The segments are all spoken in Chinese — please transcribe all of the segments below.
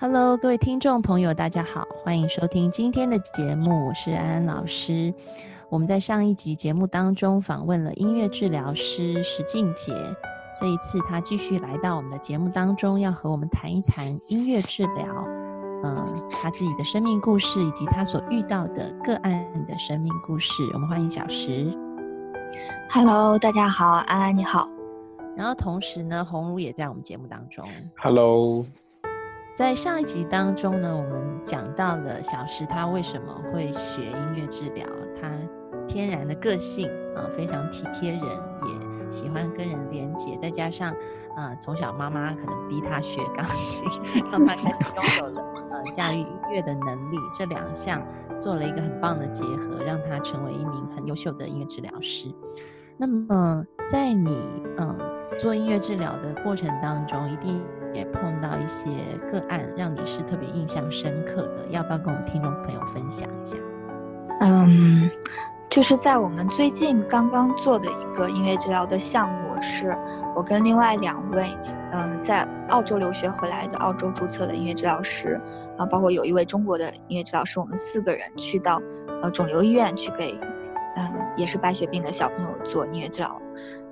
Hello，各位听众朋友，大家好，欢迎收听今天的节目，我是安安老师。我们在上一集节目当中访问了音乐治疗师石静杰，这一次他继续来到我们的节目当中，要和我们谈一谈音乐治疗，嗯，他自己的生命故事以及他所遇到的个案的生命故事。我们欢迎小石。Hello，大家好，安安你好。然后同时呢，红茹也在我们节目当中。Hello。在上一集当中呢，我们讲到了小石他为什么会学音乐治疗，他天然的个性啊，非常体贴人，也喜欢跟人连接，再加上啊，从小妈妈可能逼他学钢琴，让他开始拥有 了呃驾驭音乐的能力，这两项做了一个很棒的结合，让他成为一名很优秀的音乐治疗师。那么在你嗯做音乐治疗的过程当中，一定。也碰到一些个案，让你是特别印象深刻的，要不要跟我们听众朋友分享一下？嗯，就是在我们最近刚刚做的一个音乐治疗的项目，是我跟另外两位，嗯，在澳洲留学回来的澳洲注册的音乐治疗师，啊，包括有一位中国的音乐治疗师，我们四个人去到呃肿瘤医院去给，嗯，也是白血病的小朋友做音乐治疗，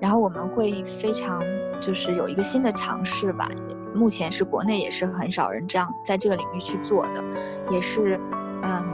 然后我们会非常就是有一个新的尝试吧。目前是国内也是很少人这样在这个领域去做的，也是，嗯，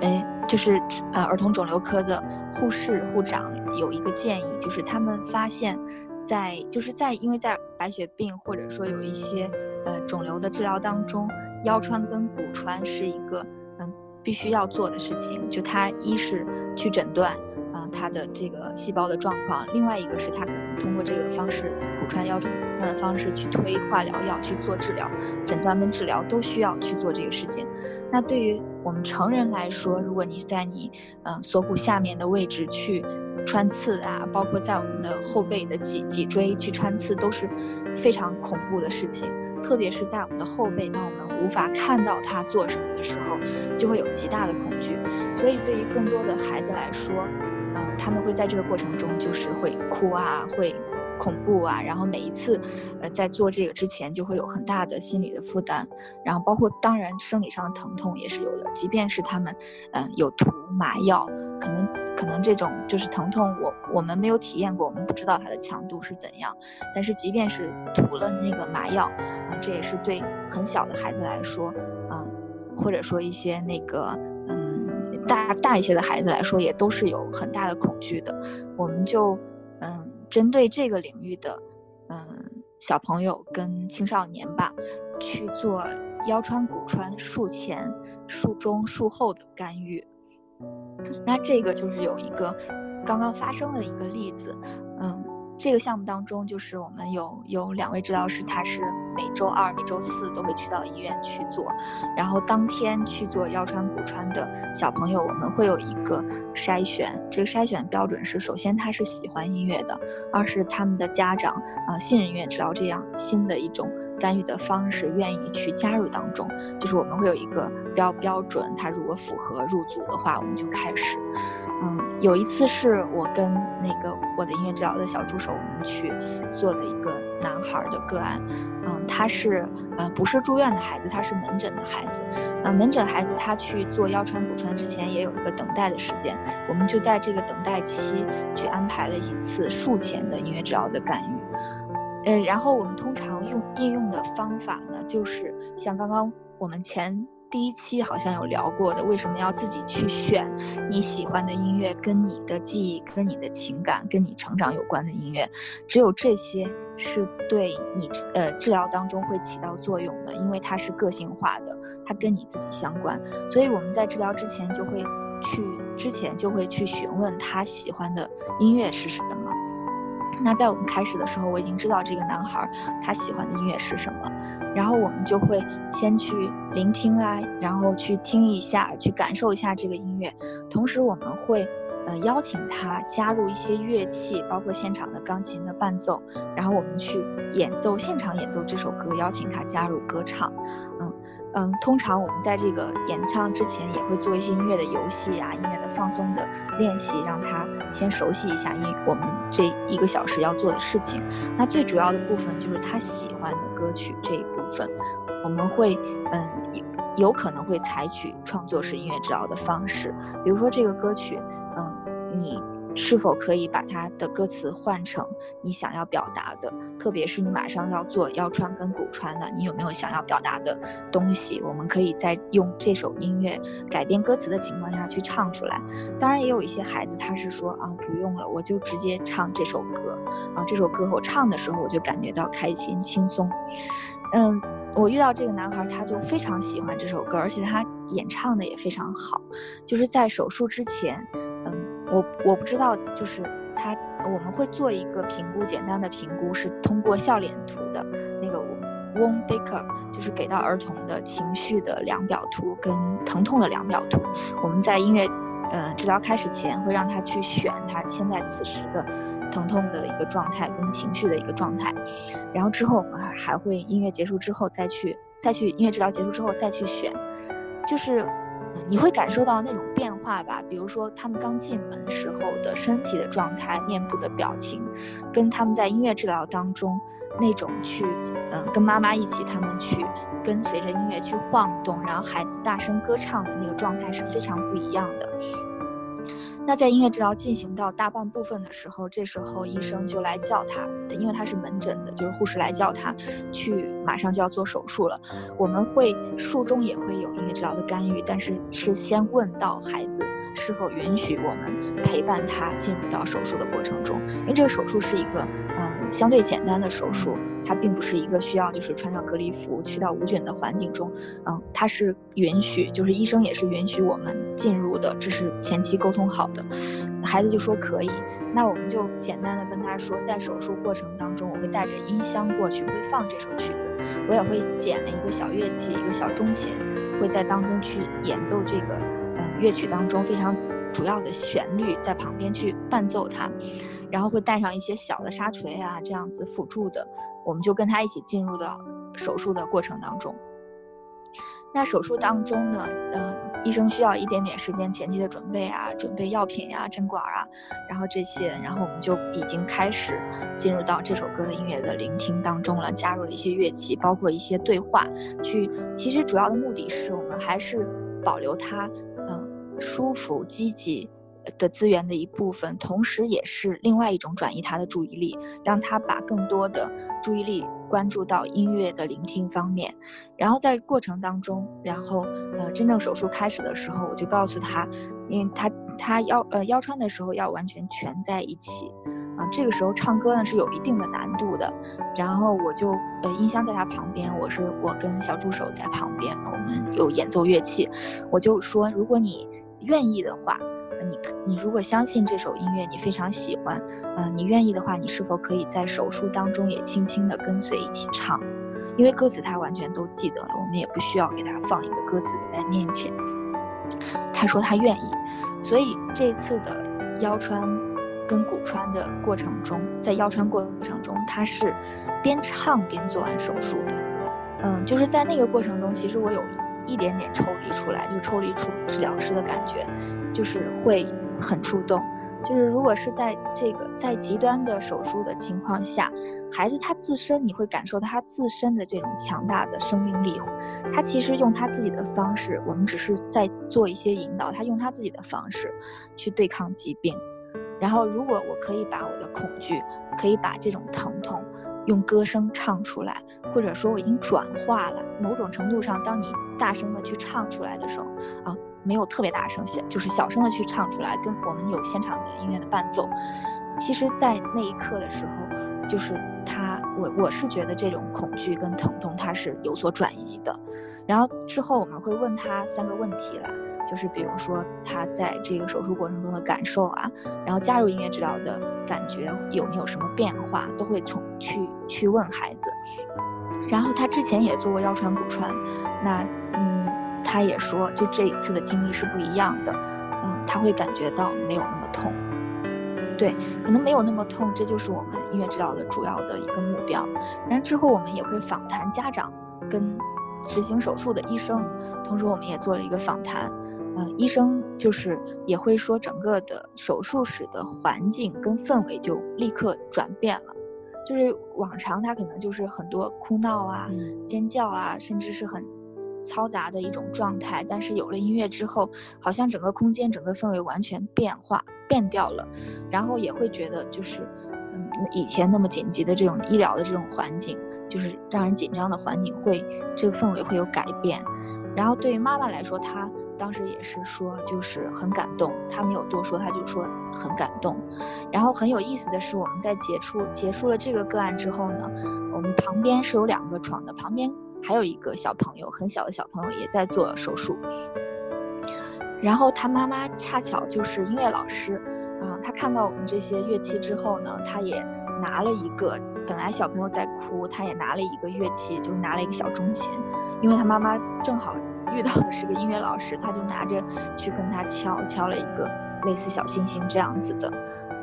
哎，就是呃儿童肿瘤科的护士护长有一个建议，就是他们发现，在就是在因为在白血病或者说有一些呃肿瘤的治疗当中，腰穿跟骨穿是一个嗯必须要做的事情，就它一是去诊断。嗯，它的这个细胞的状况，另外一个是它可能通过这个方式，骨穿腰穿的方式去推化疗药去做治疗，诊断跟治疗都需要去做这个事情。那对于我们成人来说，如果你在你嗯锁骨下面的位置去穿刺啊，包括在我们的后背的脊脊椎去穿刺，都是非常恐怖的事情。特别是在我们的后背，当我们无法看到它做什么的时候，就会有极大的恐惧。所以对于更多的孩子来说，嗯，他们会在这个过程中就是会哭啊，会恐怖啊，然后每一次，呃，在做这个之前就会有很大的心理的负担，然后包括当然生理上的疼痛也是有的，即便是他们，嗯，有涂麻药，可能可能这种就是疼痛，我我们没有体验过，我们不知道它的强度是怎样，但是即便是涂了那个麻药，啊，这也是对很小的孩子来说，嗯，或者说一些那个。大大一些的孩子来说，也都是有很大的恐惧的。我们就，嗯，针对这个领域的，嗯，小朋友跟青少年吧，去做腰穿、骨穿术前、术中、术后的干预。那这个就是有一个刚刚发生的一个例子，嗯。这个项目当中，就是我们有有两位治疗师，他是每周二、每周四都会去到医院去做，然后当天去做腰穿、骨穿的小朋友，我们会有一个筛选。这个筛选标准是：首先他是喜欢音乐的，二是他们的家长啊信任音乐治疗这样新的一种干预的方式，愿意去加入当中。就是我们会有一个标标准，他如果符合入组的话，我们就开始。嗯，有一次是我跟那个我的音乐治疗的小助手，我们去做的一个男孩的个案。嗯，他是呃不是住院的孩子，他是门诊的孩子。那门诊孩子他去做腰穿骨穿之前也有一个等待的时间，我们就在这个等待期去安排了一次术前的音乐治疗的干预。嗯，然后我们通常用应用的方法呢，就是像刚刚我们前。第一期好像有聊过的，为什么要自己去选你喜欢的音乐，跟你的记忆、跟你的情感、跟你成长有关的音乐？只有这些是对你呃治疗当中会起到作用的，因为它是个性化的，它跟你自己相关。所以我们在治疗之前就会去之前就会去询问他喜欢的音乐是什么。那在我们开始的时候，我已经知道这个男孩他喜欢的音乐是什么，然后我们就会先去聆听啊，然后去听一下，去感受一下这个音乐，同时我们会。呃，邀请他加入一些乐器，包括现场的钢琴的伴奏，然后我们去演奏，现场演奏这首歌，邀请他加入歌唱。嗯嗯，通常我们在这个演唱之前也会做一些音乐的游戏啊，音乐的放松的练习，让他先熟悉一下音我们这一个小时要做的事情。那最主要的部分就是他喜欢的歌曲这一部分，我们会嗯有有可能会采取创作式音乐治疗的方式，比如说这个歌曲。你是否可以把它的歌词换成你想要表达的？特别是你马上要做腰穿跟骨穿的，你有没有想要表达的东西？我们可以在用这首音乐改变歌词的情况下去唱出来。当然，也有一些孩子他是说啊，不用了，我就直接唱这首歌啊。这首歌我唱的时候，我就感觉到开心轻松。嗯，我遇到这个男孩，他就非常喜欢这首歌，而且他演唱的也非常好。就是在手术之前。我我不知道，就是他，我们会做一个评估，简单的评估是通过笑脸图的那个 Won Baker，就是给到儿童的情绪的量表图跟疼痛的量表图。我们在音乐，呃，治疗开始前会让他去选他现在此时的疼痛的一个状态跟情绪的一个状态，然后之后我们还会音乐结束之后再去再去音乐治疗结束之后再去选，就是。你会感受到那种变化吧？比如说他们刚进门时候的身体的状态、面部的表情，跟他们在音乐治疗当中那种去，嗯，跟妈妈一起，他们去跟随着音乐去晃动，然后孩子大声歌唱的那个状态是非常不一样的。那在音乐治疗进行到大半部分的时候，这时候医生就来叫他，因为他是门诊的，就是护士来叫他去，马上就要做手术了。我们会术中也会有音乐治疗的干预，但是是先问到孩子是否允许我们陪伴他进入到手术的过程中，因为这个手术是一个相对简单的手术，它并不是一个需要就是穿上隔离服去到无菌的环境中，嗯，它是允许，就是医生也是允许我们进入的，这是前期沟通好的。孩子就说可以，那我们就简单的跟他说，在手术过程当中，我会带着音箱过去，会放这首曲子，我也会捡了一个小乐器，一个小中琴，会在当中去演奏这个，嗯，乐曲当中非常主要的旋律，在旁边去伴奏它，然后会带上一些小的沙锤啊，这样子辅助的，我们就跟他一起进入到手术的过程当中。那手术当中呢，嗯，医生需要一点点时间前期的准备啊，准备药品呀、针管啊，然后这些，然后我们就已经开始进入到这首歌的音乐的聆听当中了，加入了一些乐器，包括一些对话，去，其实主要的目的是我们还是保留它，舒服、积极。的资源的一部分，同时也是另外一种转移他的注意力，让他把更多的注意力关注到音乐的聆听方面。然后在过程当中，然后呃，真正手术开始的时候，我就告诉他，因为他他腰呃腰穿的时候要完全蜷在一起，啊，这个时候唱歌呢是有一定的难度的。然后我就呃音箱在他旁边，我是我跟小助手在旁边，我们有演奏乐器，我就说，如果你愿意的话。你你如果相信这首音乐，你非常喜欢，嗯，你愿意的话，你是否可以在手术当中也轻轻的跟随一起唱？因为歌词他完全都记得了，我们也不需要给他放一个歌词在面前。他说他愿意，所以这次的腰穿跟骨穿的过程中，在腰穿过程中，他是边唱边做完手术的。嗯，就是在那个过程中，其实我有一点点抽离出来，就抽离出治疗师的感觉。就是会很触动，就是如果是在这个在极端的手术的情况下，孩子他自身你会感受到他自身的这种强大的生命力，他其实用他自己的方式，我们只是在做一些引导，他用他自己的方式去对抗疾病。然后如果我可以把我的恐惧，可以把这种疼痛用歌声唱出来，或者说我已经转化了某种程度上，当你大声的去唱出来的时候，啊。没有特别大声，小就是小声的去唱出来，跟我们有现场的音乐的伴奏。其实，在那一刻的时候，就是他，我我是觉得这种恐惧跟疼痛它是有所转移的。然后之后我们会问他三个问题来，就是比如说他在这个手术过程中的感受啊，然后加入音乐治疗的感觉有没有什么变化，都会从去去问孩子。然后他之前也做过腰穿骨穿，那嗯，他也说就这一次的经历是不一样的，嗯，他会感觉到没有那么痛。对，可能没有那么痛，这就是我们音乐治疗的主要的一个目标。然后之后我们也会访谈家长跟执行手术的医生，同时我们也做了一个访谈。嗯，医生就是也会说整个的手术室的环境跟氛围就立刻转变了，就是往常他可能就是很多哭闹啊、尖叫啊，甚至是很嘈杂的一种状态，但是有了音乐之后，好像整个空间、整个氛围完全变化。变掉了，然后也会觉得就是，嗯，以前那么紧急的这种医疗的这种环境，就是让人紧张的环境，会这个氛围会有改变。然后对于妈妈来说，她当时也是说，就是很感动，她没有多说，她就说很感动。然后很有意思的是，我们在结束结束了这个个案之后呢，我们旁边是有两个床的，旁边还有一个小朋友，很小的小朋友也在做手术。然后他妈妈恰巧就是音乐老师，嗯，他看到我们这些乐器之后呢，他也拿了一个，本来小朋友在哭，他也拿了一个乐器，就拿了一个小中琴，因为他妈妈正好遇到的是个音乐老师，他就拿着去跟他敲，敲了一个类似小星星这样子的，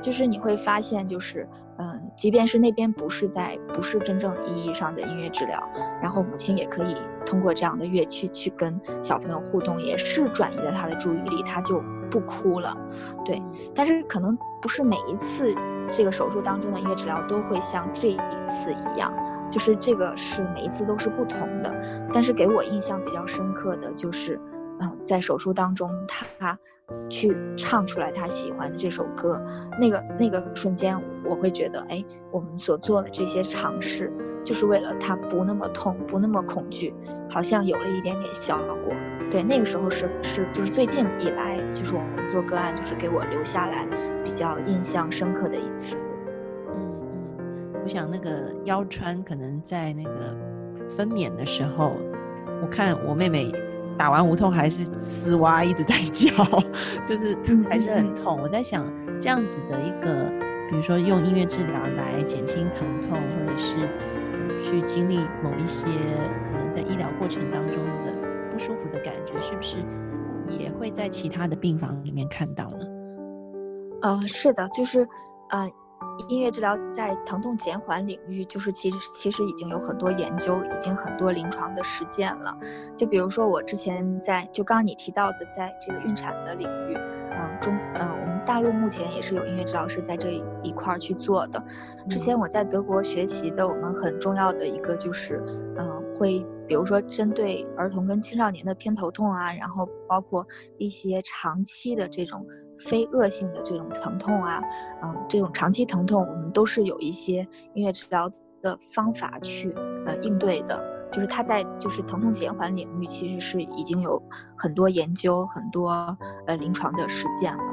就是你会发现就是。嗯，即便是那边不是在不是真正意义上的音乐治疗，然后母亲也可以通过这样的乐器去跟小朋友互动，也是转移了他的注意力，他就不哭了。对，但是可能不是每一次这个手术当中的音乐治疗都会像这一次一样，就是这个是每一次都是不同的。但是给我印象比较深刻的就是。嗯，在手术当中，他去唱出来他喜欢的这首歌，那个那个瞬间，我会觉得，哎，我们所做的这些尝试，就是为了他不那么痛，不那么恐惧，好像有了一点点效果。对，那个时候是是就是最近以来，就是我们做个案，就是给我留下来比较印象深刻的一次。我想那个腰穿可能在那个分娩的时候，我看我妹妹。打完无痛还是丝袜一直在 叫，就是还是很痛。我在想这样子的一个，比如说用音乐治疗来减轻疼痛，或者是去经历某一些可能在医疗过程当中的不舒服的感觉，是不是也会在其他的病房里面看到呢？呃，是的，就是呃。音乐治疗在疼痛减缓领域，就是其实其实已经有很多研究，已经很多临床的实践了。就比如说我之前在，就刚刚你提到的，在这个孕产的领域，嗯，中，嗯，我们大陆目前也是有音乐治疗师在这一块儿去做的。之前我在德国学习的，我们很重要的一个就是，嗯，会比如说针对儿童跟青少年的偏头痛啊，然后包括一些长期的这种。非恶性的这种疼痛啊，嗯，这种长期疼痛，我们都是有一些音乐治疗的方法去呃应对的。就是它在就是疼痛减缓领域，其实是已经有很多研究、很多呃临床的实践了。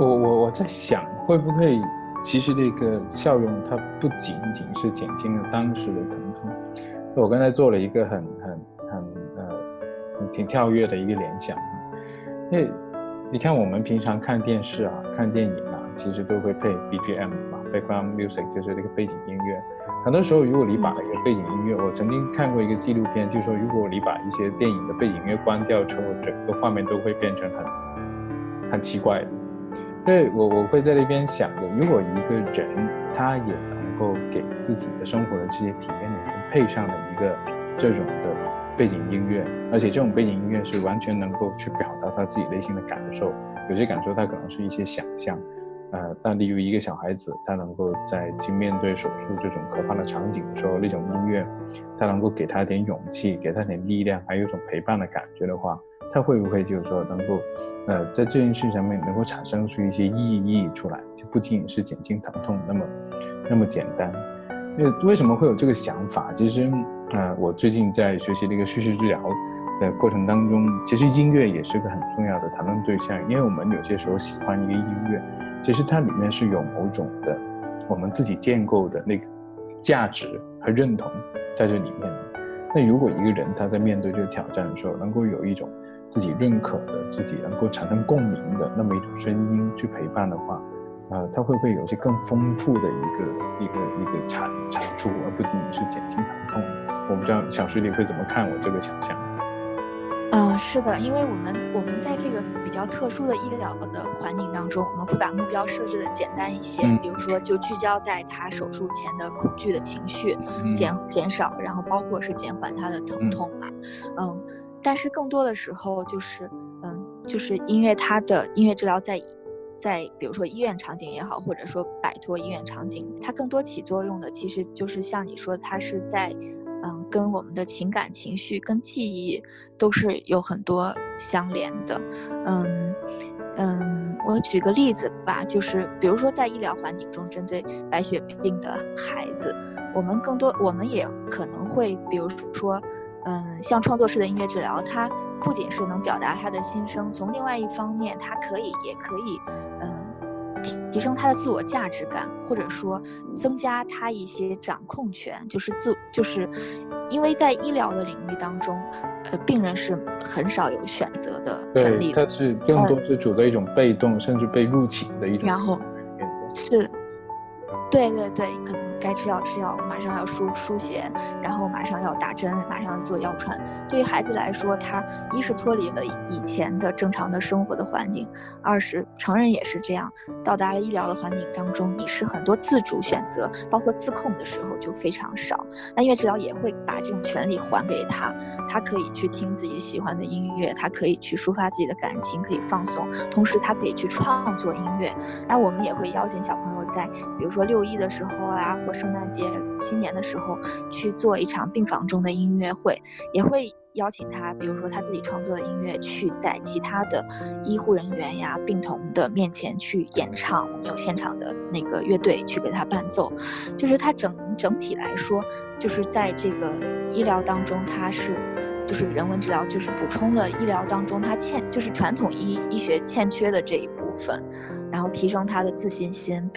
我我我在想，会不会其实这个效用它不仅仅是减轻了当时的疼痛？我刚才做了一个很很很呃挺跳跃的一个联想，因为。你看，我们平常看电视啊、看电影啊，其实都会配 BGM 嘛，background music 就是那个背景音乐。很多时候，如果你把一个背景音乐，我曾经看过一个纪录片，就是说，如果你把一些电影的背景音乐关掉之后，整个画面都会变成很很奇怪的。所以我我会在那边想着，如果一个人他也能够给自己的生活的这些体验里面配上了一个这种的。背景音乐，而且这种背景音乐是完全能够去表达他自己内心的感受。有些感受他可能是一些想象，呃，但例如一个小孩子，他能够在去面对手术这种可怕的场景的时候，那种音乐，他能够给他点勇气，给他点力量，还有一种陪伴的感觉的话，他会不会就是说能够，呃，在这件事上面能够产生出一些意义出来，就不仅仅是减轻疼痛那么那么简单。因为为什么会有这个想法？其实。啊，我最近在学习这个叙事治疗的过程当中，其实音乐也是个很重要的谈论对象。因为我们有些时候喜欢一个音乐，其实它里面是有某种的我们自己建构的那个价值和认同在这里面。那如果一个人他在面对这个挑战的时候，能够有一种自己认可的、自己能够产生共鸣的那么一种声音去陪伴的话，呃，他会不会有些更丰富的一个一个一个产产出，而不仅仅是减轻疼痛？我不知道小徐你会怎么看我这个想象？嗯，是的，因为我们我们在这个比较特殊的医疗的环境当中，我们会把目标设置的简单一些，比如说就聚焦在他手术前的恐惧的情绪减减少，然后包括是减缓他的疼痛嘛，嗯，但是更多的时候就是嗯，就是因为他的音乐治疗在在比如说医院场景也好，或者说摆脱医院场景，它更多起作用的其实就是像你说，它是在。跟我们的情感情绪、跟记忆都是有很多相连的。嗯嗯，我举个例子吧，就是比如说在医疗环境中，针对白血病的孩子，我们更多，我们也可能会，比如说，嗯，像创作式的音乐治疗，它不仅是能表达他的心声，从另外一方面，它可以，也可以，嗯。提升他的自我价值感，或者说增加他一些掌控权，就是自就是，因为在医疗的领域当中，呃，病人是很少有选择的权利的，他是更多是处在一种被动甚至被入侵的一种。然后是，对对对，可能。该吃药吃药，马上要输输血，然后马上要打针，马上要做药串。对于孩子来说，他一是脱离了以前的正常的生活的环境，二是成人也是这样，到达了医疗的环境当中，你是很多自主选择，包括自控的时候就非常少。那音乐治疗也会把这种权利还给他，他可以去听自己喜欢的音乐，他可以去抒发自己的感情，可以放松，同时他可以去创作音乐。那我们也会邀请小朋友在，比如说六一的时候啊。或圣诞节、新年的时候去做一场病房中的音乐会，也会邀请他，比如说他自己创作的音乐，去在其他的医护人员呀、病童的面前去演唱。我们有现场的那个乐队去给他伴奏，就是他整整体来说，就是在这个医疗当中，他是就是人文治疗，就是补充了医疗当中他欠就是传统医医学欠缺的这一部分，然后提升他的自信心。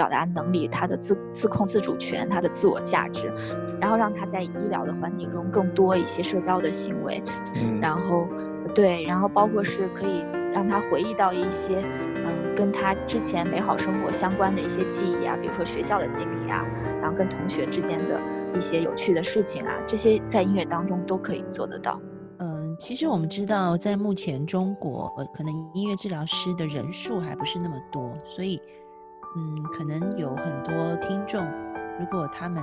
表达能力，他的自自控自主权，他的自我价值，然后让他在医疗的环境中更多一些社交的行为，嗯然后对，然后包括是可以让他回忆到一些嗯跟他之前美好生活相关的一些记忆啊，比如说学校的经历啊，然后跟同学之间的一些有趣的事情啊，这些在音乐当中都可以做得到。嗯，其实我们知道，在目前中国，可能音乐治疗师的人数还不是那么多，所以。嗯，可能有很多听众，如果他们，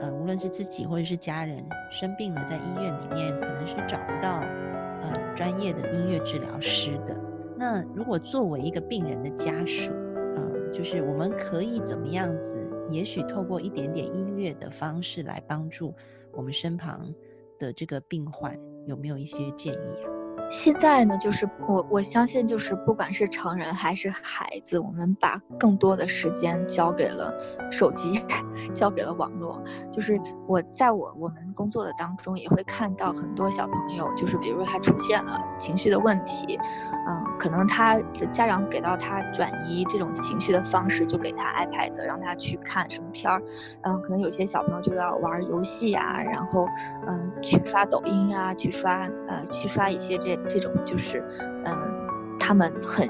呃，无论是自己或者是家人生病了，在医院里面可能是找不到，呃，专业的音乐治疗师的。那如果作为一个病人的家属，嗯，就是我们可以怎么样子？也许透过一点点音乐的方式来帮助我们身旁的这个病患，有没有一些建议啊？现在呢，就是我我相信，就是不管是成人还是孩子，我们把更多的时间交给了手机，交给了网络。就是我在我我们工作的当中，也会看到很多小朋友，就是比如说他出现了情绪的问题，嗯，可能他的家长给到他转移这种情绪的方式，就给他 iPad，让他去看什么片儿，嗯，可能有些小朋友就要玩游戏啊，然后嗯，去刷抖音啊，去刷呃，去刷一些这。这种就是，嗯，他们很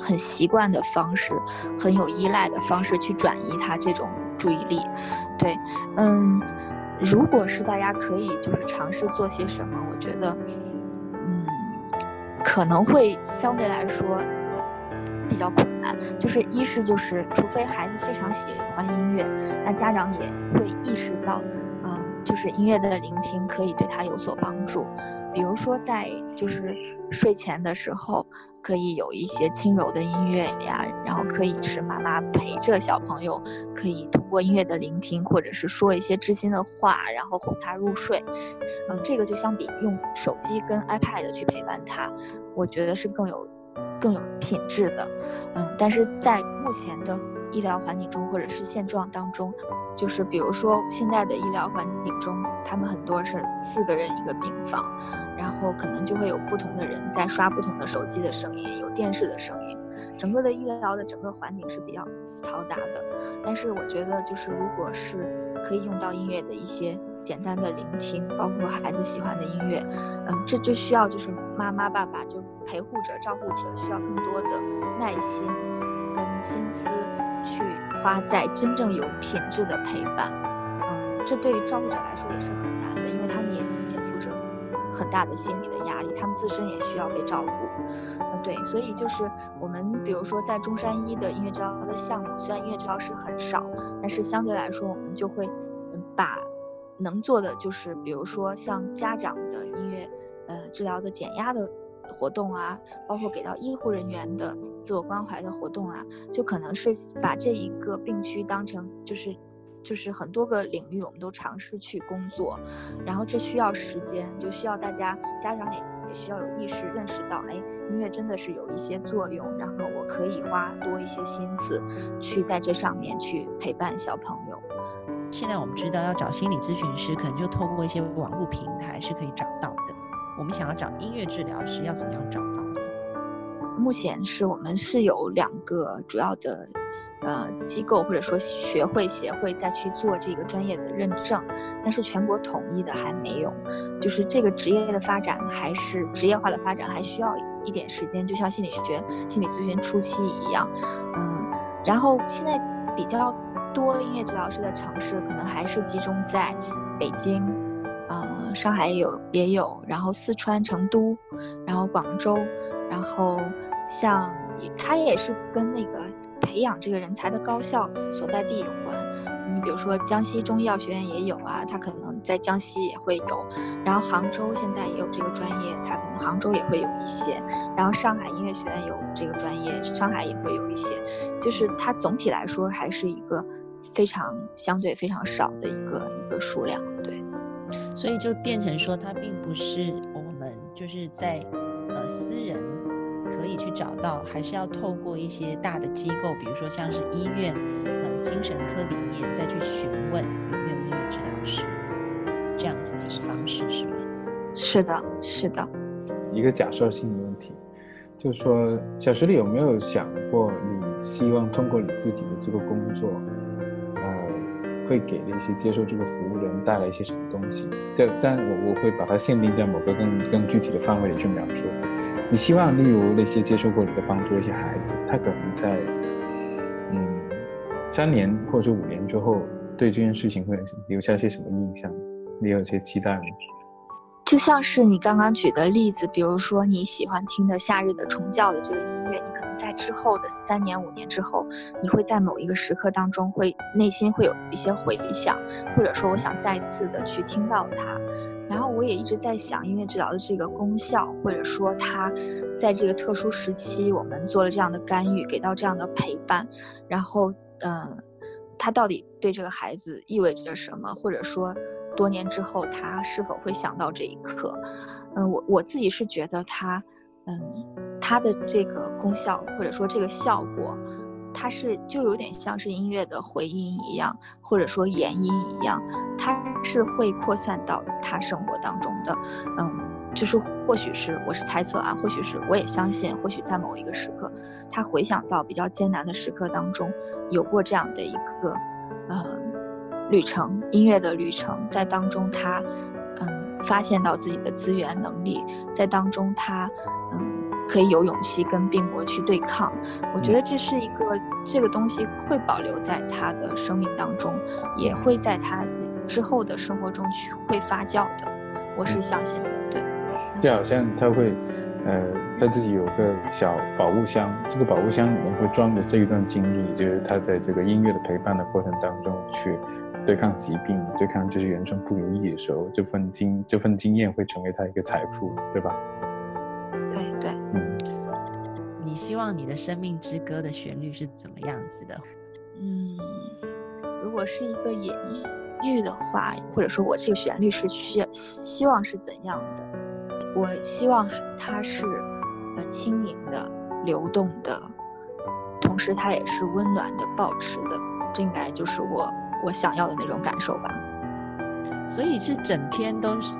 很习惯的方式，很有依赖的方式去转移他这种注意力。对，嗯，如果是大家可以就是尝试做些什么，我觉得，嗯，可能会相对来说比较困难。就是一是就是，除非孩子非常喜欢音乐，那家长也会意识到，嗯，就是音乐的聆听可以对他有所帮助。比如说，在就是睡前的时候，可以有一些轻柔的音乐呀，然后可以是妈妈陪着小朋友，可以通过音乐的聆听，或者是说一些知心的话，然后哄他入睡。嗯，这个就相比用手机跟 iPad 去陪伴他，我觉得是更有更有品质的。嗯，但是在目前的医疗环境中，或者是现状当中。就是比如说，现在的医疗环境中，他们很多是四个人一个病房，然后可能就会有不同的人在刷不同的手机的声音，有电视的声音，整个的医疗的整个环境是比较嘈杂的。但是我觉得，就是如果是可以用到音乐的一些简单的聆听，包括孩子喜欢的音乐，嗯，这就需要就是妈妈爸爸就陪护者、照顾者需要更多的耐心跟心思去花在真正有品质的陪伴，嗯，这对于照顾者来说也是很难的，因为他们也能肩负着很大的心理的压力，他们自身也需要被照顾。对，所以就是我们，比如说在中山一的音乐治疗的项目，虽然音乐治疗师很少，但是相对来说，我们就会把能做的，就是比如说像家长的音乐，呃，治疗的减压的活动啊，包括给到医护人员的自我关怀的活动啊，就可能是把这一个病区当成就是就是很多个领域，我们都尝试去工作，然后这需要时间，就需要大家家长也也需要有意识认识到，哎。音乐真的是有一些作用，然后我可以花多一些心思去在这上面去陪伴小朋友。现在我们知道要找心理咨询师，可能就透过一些网络平台是可以找到的。我们想要找音乐治疗师，要怎么样找到呢？目前是我们是有两个主要的。呃，机构或者说学会协会再去做这个专业的认证，但是全国统一的还没有，就是这个职业的发展还是职业化的发展还需要一点时间，就像心理学、心理咨询初期一样，嗯，然后现在比较多音乐治疗师的城市可能还是集中在北京，上海也有也有，然后四川成都，然后广州，然后像他也是跟那个。培养这个人才的高校所在地有关，你比如说江西中医药学院也有啊，它可能在江西也会有，然后杭州现在也有这个专业，它可能杭州也会有一些，然后上海音乐学院有这个专业，上海也会有一些，就是它总体来说还是一个非常相对非常少的一个一个数量，对，所以就变成说它并不是我们就是在呃私人。可以去找到，还是要透过一些大的机构，比如说像是医院、呃精神科里面再去询问有没有音乐治疗师这样子的一个方式，是吗？是的，是的。一个假设性的问题，就是说，小石，你有没有想过，你希望通过你自己的这个工作，呃，会给那些接受这个服务的人带来一些什么东西？但但我我会把它限定在某个更更具体的范围里去描述。你希望，例如那些接受过你的帮助一些孩子，他可能在，嗯，三年或者五年之后，对这件事情会留下些什么印象？你有些期待吗？就像是你刚刚举的例子，比如说你喜欢听的《夏日的虫叫》的这个你可能在之后的三年、五年之后，你会在某一个时刻当中，会内心会有一些回响，或者说我想再次的去听到它。然后我也一直在想，音乐治疗的这个功效，或者说它在这个特殊时期，我们做了这样的干预，给到这样的陪伴，然后，嗯，它到底对这个孩子意味着什么？或者说，多年之后他是否会想到这一刻？嗯，我我自己是觉得他，嗯，它的这个功效或者说这个效果。它是就有点像是音乐的回音一样，或者说延音一样，它是会扩散到他生活当中的。嗯，就是或许是我是猜测啊，或许是我也相信，或许在某一个时刻，他回想到比较艰难的时刻当中，有过这样的一个呃旅程，音乐的旅程，在当中他发现到自己的资源能力，在当中他嗯。可以有勇气跟病魔去对抗，我觉得这是一个这个东西会保留在他的生命当中，也会在他之后的生活中去会发酵的，我是相信的。对，就好像他会，呃，他自己有个小宝物箱，这个宝物箱里面会装着这一段经历，就是他在这个音乐的陪伴的过程当中去对抗疾病，对抗就是人生不如意的时候，这份经这份经验会成为他一个财富，对吧？对对，嗯，你希望你的生命之歌的旋律是怎么样子的？嗯，如果是一个隐喻的话，或者说我这个旋律是需要希望是怎样的？我希望它是呃轻盈的、流动的，同时它也是温暖的、保持的，这应该就是我我想要的那种感受吧。所以是整篇都是。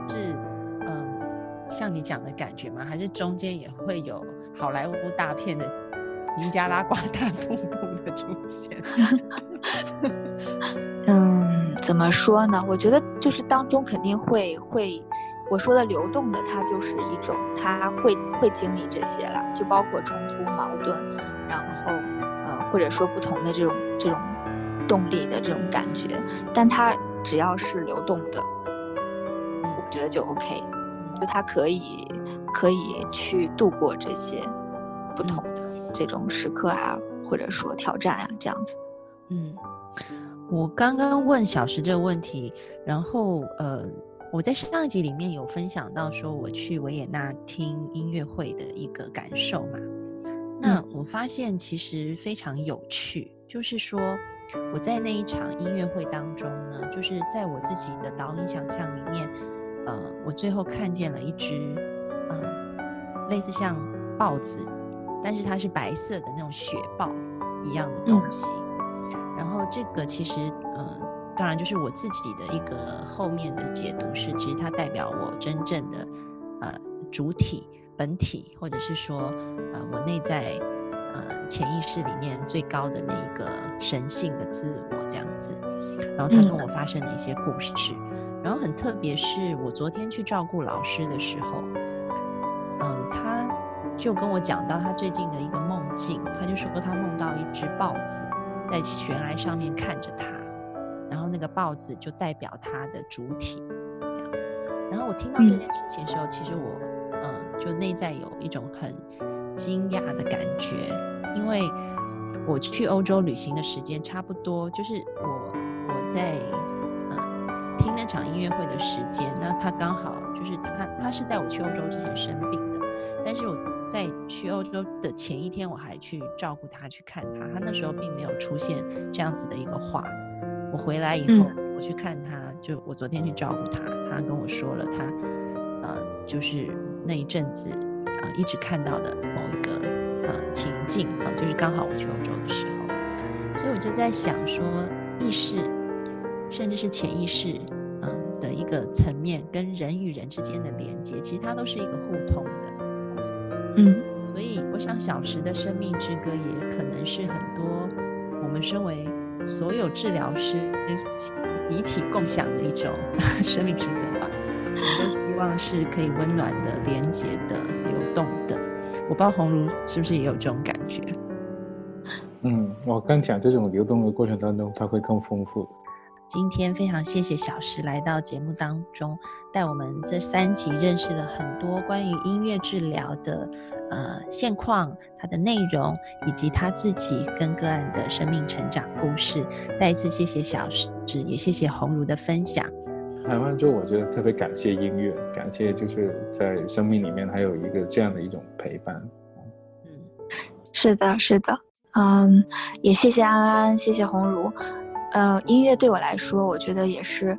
嗯像你讲的感觉吗？还是中间也会有好莱坞大片的尼加拉瓜大瀑布的出现？嗯，怎么说呢？我觉得就是当中肯定会会，我说的流动的，它就是一种，它会会经历这些了，就包括冲突、矛盾，然后呃，或者说不同的这种这种动力的这种感觉，但它只要是流动的，我觉得就 OK，就它可以可以去度过这些不同的。这种时刻啊，或者说挑战啊，这样子。嗯，我刚刚问小石这个问题，然后呃，我在上一集里面有分享到说我去维也纳听音乐会的一个感受嘛，那我发现其实非常有趣，就是说我在那一场音乐会当中呢，就是在我自己的导演想象里面，呃，我最后看见了一只，呃，类似像豹子，但是它是白色的那种雪豹一样的东西。然后这个其实，呃，当然就是我自己的一个后面的解读是，其实它代表我真正的呃主体本体，或者是说，呃，我内在呃潜意识里面最高的那一个神性的自我这样子。然后他跟我发生的一些故事，然后很特别是我昨天去照顾老师的时候，嗯，他就跟我讲到他最近的一个梦境，他就说他梦到一只豹子。在悬崖上面看着他，然后那个豹子就代表他的主体，这样。然后我听到这件事情的时候，其实我，嗯，就内在有一种很惊讶的感觉，因为我去欧洲旅行的时间差不多，就是我我在嗯听那场音乐会的时间，那他刚好就是他他是在我去欧洲之前生病的，但是我。在去欧洲的前一天，我还去照顾他，去看他。他那时候并没有出现这样子的一个话。我回来以后，我去看他，就我昨天去照顾他，他跟我说了他，呃，就是那一阵子，呃，一直看到的某一个呃情境啊，就是刚好我去欧洲的时候。所以我就在想说，意识，甚至是潜意识，嗯的一个层面，跟人与人之间的连接，其实它都是一个互通的。嗯，所以我想小时的生命之歌也可能是很多我们身为所有治疗师集体共享的一种 生命之歌吧。我们都希望是可以温暖的、连接的。我不知道红茹是不是也有这种感觉？嗯，我刚讲这种流动的过程当中，它会更丰富。今天非常谢谢小石来到节目当中，带我们这三集认识了很多关于音乐治疗的呃现况、它的内容，以及他自己跟个案的生命成长故事。再一次谢谢小石，也谢谢红茹的分享。台湾就我觉得特别感谢音乐，感谢就是在生命里面还有一个这样的一种陪伴。嗯，是的，是的，嗯，也谢谢安安，谢谢红茹。呃，音乐对我来说，我觉得也是，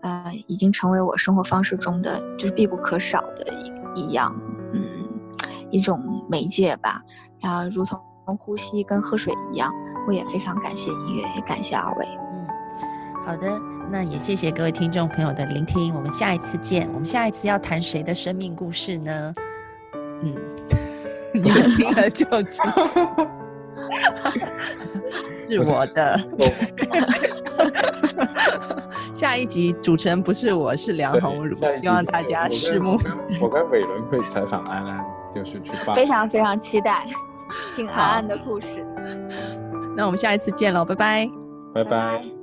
呃，已经成为我生活方式中的就是必不可少的一一样，嗯，一种媒介吧。然后，如同呼吸跟喝水一样，我也非常感谢音乐，也感谢二位。嗯，好的，那也谢谢各位听众朋友的聆听，我们下一次见。我们下一次要谈谁的生命故事呢？嗯，你们听了就知道。是我的。下一集主持人不是我，是梁红茹。希望大家拭目。我跟伟伦会采访安安，就是去非常非常期待听安安的故事。那我们下一次见喽，拜拜，拜拜。